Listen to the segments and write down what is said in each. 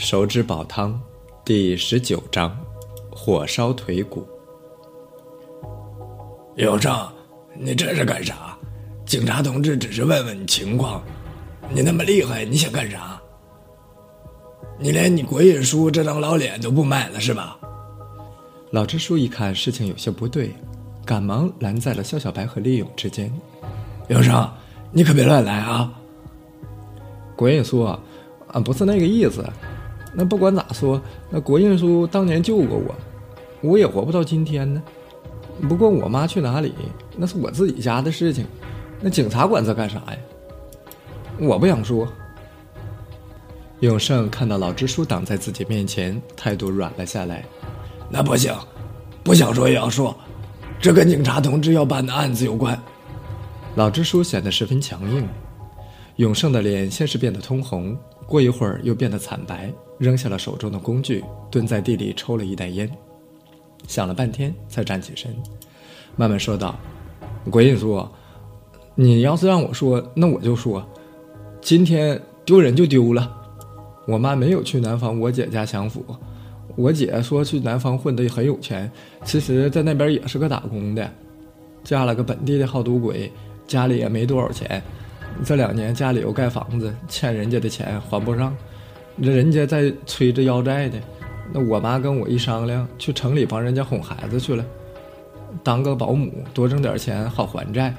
手指煲汤，第十九章，火烧腿骨。永生，你这是干啥？警察同志只是问问你情况，你那么厉害，你想干啥？你连你国印书这张老脸都不卖了是吧？老支书一看事情有些不对，赶忙拦在了肖小白和李勇之间。永生，你可别乱来啊！国印书，啊，不是那个意思。那不管咋说，那国印叔当年救过我，我也活不到今天呢。不过我妈去哪里，那是我自己家的事情，那警察管这干啥呀？我不想说。永胜看到老支书挡在自己面前，态度软了下来。那不行，不想说也要说，这跟警察同志要办的案子有关。老支书显得十分强硬。永胜的脸先是变得通红，过一会儿又变得惨白。扔下了手中的工具，蹲在地里抽了一袋烟，想了半天才站起身，慢慢说道：“国印叔，你要是让我说，那我就说，今天丢人就丢了。我妈没有去南方我姐家享福，我姐说去南方混得很有钱，其实在那边也是个打工的，嫁了个本地的好赌鬼，家里也没多少钱，这两年家里又盖房子，欠人家的钱还不上。”那人家在催着要债呢，那我妈跟我一商量，去城里帮人家哄孩子去了，当个保姆，多挣点钱好还债。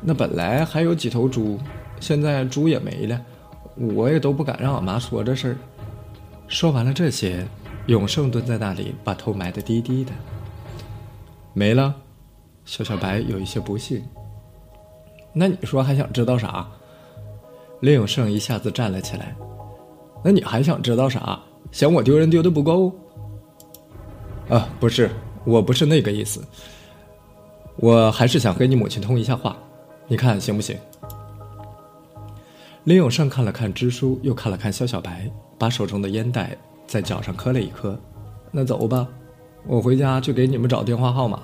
那本来还有几头猪，现在猪也没了，我也都不敢让我妈说这事儿。说完了这些，永胜蹲在那里，把头埋得低低的。没了，小小白有一些不信。那你说还想知道啥？林永胜一下子站了起来。那你还想知道啥？嫌我丢人丢的不够？啊，不是，我不是那个意思。我还是想跟你母亲通一下话，你看行不行？林永胜看了看支书，又看了看肖小白，把手中的烟袋在脚上磕了一磕。那走吧，我回家去给你们找电话号码。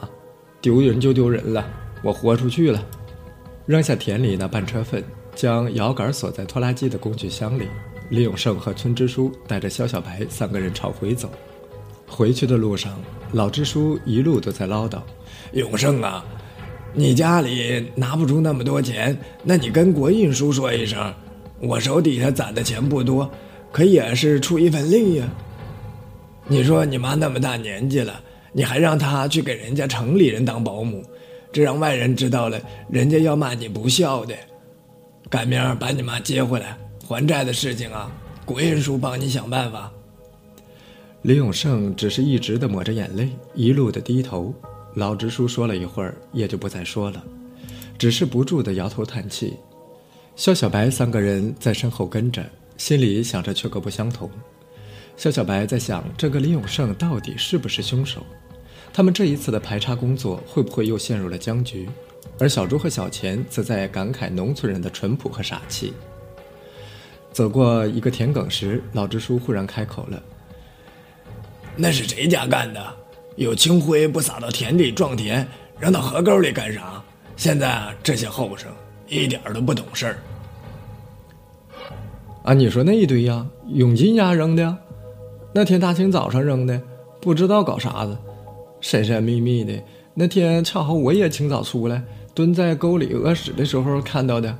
丢人就丢人了，我豁出去了。扔下田里那半车粪，将摇杆锁在拖拉机的工具箱里。李永胜和村支书带着肖小白三个人朝回走。回去的路上，老支书一路都在唠叨：“永胜啊，你家里拿不出那么多钱，那你跟国印叔说一声，我手底下攒的钱不多，可也是出一份力呀。你说你妈那么大年纪了，你还让她去给人家城里人当保姆，这让外人知道了，人家要骂你不孝的。赶明儿把你妈接回来。”还债的事情啊，国印叔帮你想办法。李永胜只是一直的抹着眼泪，一路的低头。老支书说了一会儿，也就不再说了，只是不住的摇头叹气。肖小白三个人在身后跟着，心里想着却各不相同。肖小白在想，这个李永胜到底是不是凶手？他们这一次的排查工作会不会又陷入了僵局？而小朱和小钱则在感慨农村人的淳朴和傻气。走过一个田埂时，老支书忽然开口了：“那是谁家干的？有清灰不撒到田里撞田，扔到河沟里干啥？现在啊这些后生一点都不懂事儿。”啊，你说那一堆呀，永金家扔的，那天大清早上扔的，不知道搞啥子，神神秘秘的。那天恰好我也清早出来，蹲在沟里屙屎的时候看到的。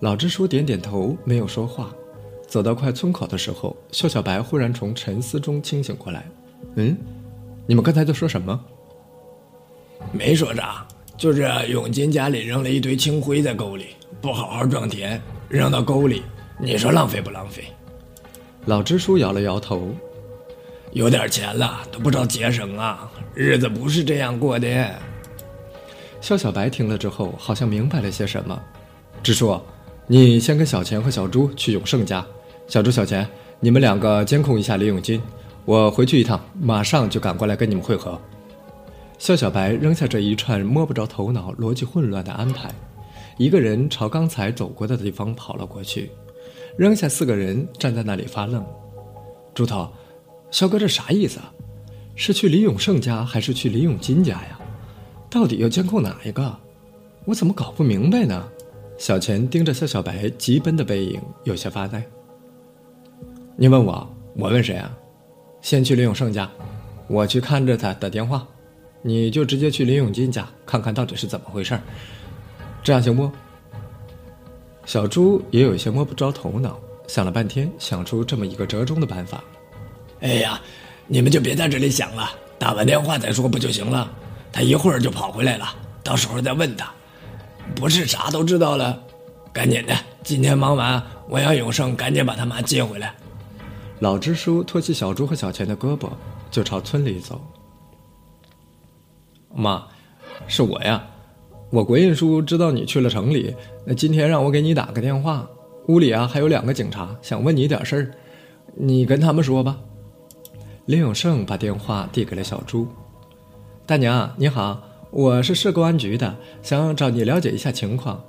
老支书点点头，没有说话。走到快村口的时候，肖小白忽然从沉思中清醒过来。“嗯，你们刚才在说什么？”“没说啥，就是永金家里扔了一堆青灰在沟里，不好好装田，扔到沟里，你说浪费不浪费？”老支书摇了摇头：“有点钱了都不知道节省啊，日子不是这样过的。”肖小白听了之后，好像明白了些什么。支书。你先跟小钱和小朱去永胜家，小朱、小钱，你们两个监控一下李永金，我回去一趟，马上就赶过来跟你们会合。肖小白扔下这一串摸不着头脑、逻辑混乱的安排，一个人朝刚才走过的地方跑了过去，扔下四个人站在那里发愣。猪头，肖哥这啥意思啊？是去李永胜家还是去李永金家呀？到底要监控哪一个？我怎么搞不明白呢？小钱盯着肖小白急奔的背影，有些发呆。你问我，我问谁啊？先去李永胜家，我去看着他打电话。你就直接去李永金家看看到底是怎么回事这样行不？小朱也有些摸不着头脑，想了半天，想出这么一个折中的办法。哎呀，你们就别在这里想了，打完电话再说不就行了？他一会儿就跑回来了，到时候再问他，不是啥都知道了。赶紧的，今天忙完，我要永胜赶紧把他妈接回来。老支书托起小猪和小钱的胳膊，就朝村里走。妈，是我呀，我国印叔知道你去了城里，那今天让我给你打个电话。屋里啊还有两个警察，想问你点事儿，你跟他们说吧。林永胜把电话递给了小朱。大娘你好，我是市公安局的，想找你了解一下情况。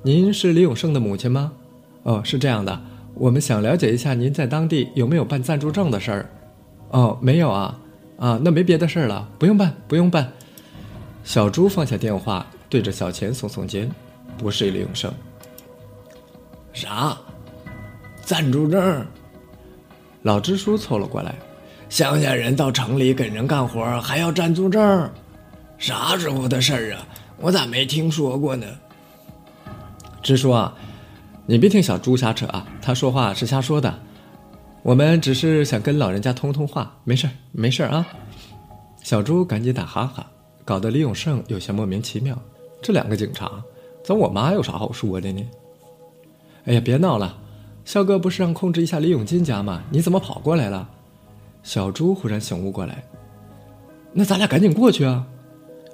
您是李永胜的母亲吗？哦，是这样的，我们想了解一下您在当地有没有办暂住证的事儿。哦，没有啊，啊，那没别的事儿了，不用办，不用办。小朱放下电话，对着小钱耸耸肩，不是李永胜。啥？暂住证？老支书凑了过来。乡下人到城里给人干活还要暂住证？啥时候的事儿啊？我咋没听说过呢？支书啊，你别听小猪瞎扯啊，他说话是瞎说的。我们只是想跟老人家通通话，没事儿，没事儿啊。小猪赶紧打哈哈，搞得李永胜有些莫名其妙。这两个警察，咱我妈有啥好说的呢？哎呀，别闹了，肖哥不是让控制一下李永金家吗？你怎么跑过来了？小猪忽然醒悟过来，那咱俩赶紧过去啊！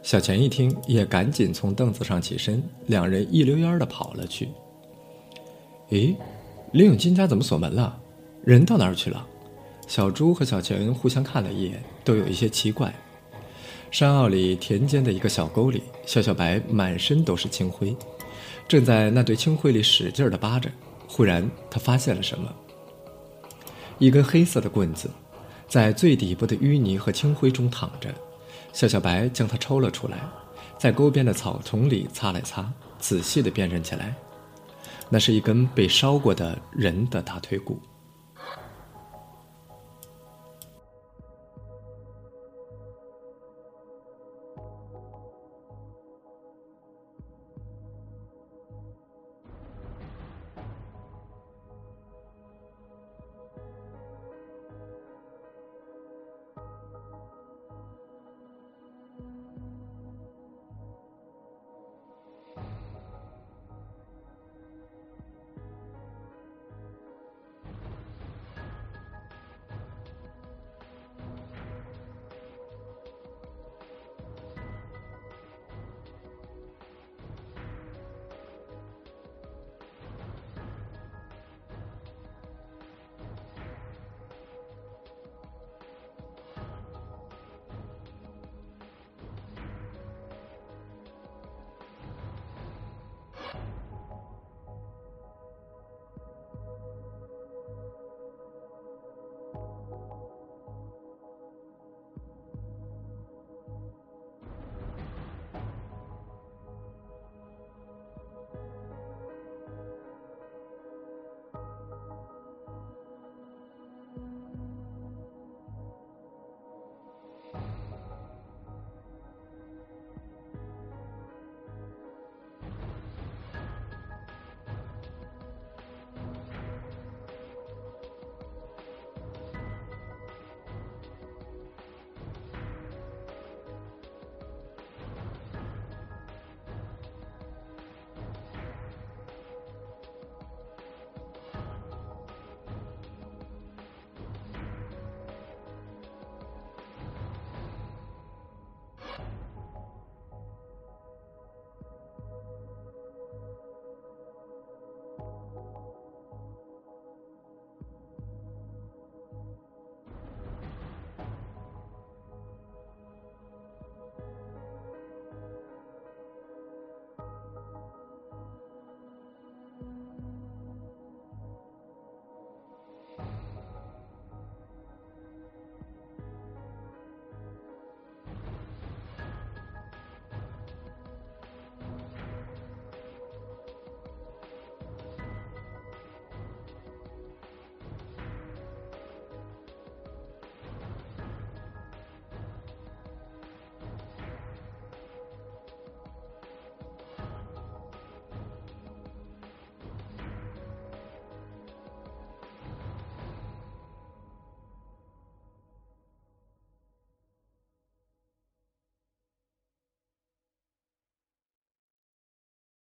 小钱一听，也赶紧从凳子上起身，两人一溜烟的跑了去。咦，林永金家怎么锁门了？人到哪儿去了？小猪和小钱互相看了一眼，都有一些奇怪。山坳里田间的一个小沟里，小小白满身都是青灰，正在那堆青灰里使劲的扒着。忽然，他发现了什么？一根黑色的棍子。在最底部的淤泥和青灰中躺着，小小白将它抽了出来，在沟边的草丛里擦了擦，仔细地辨认起来，那是一根被烧过的人的大腿骨。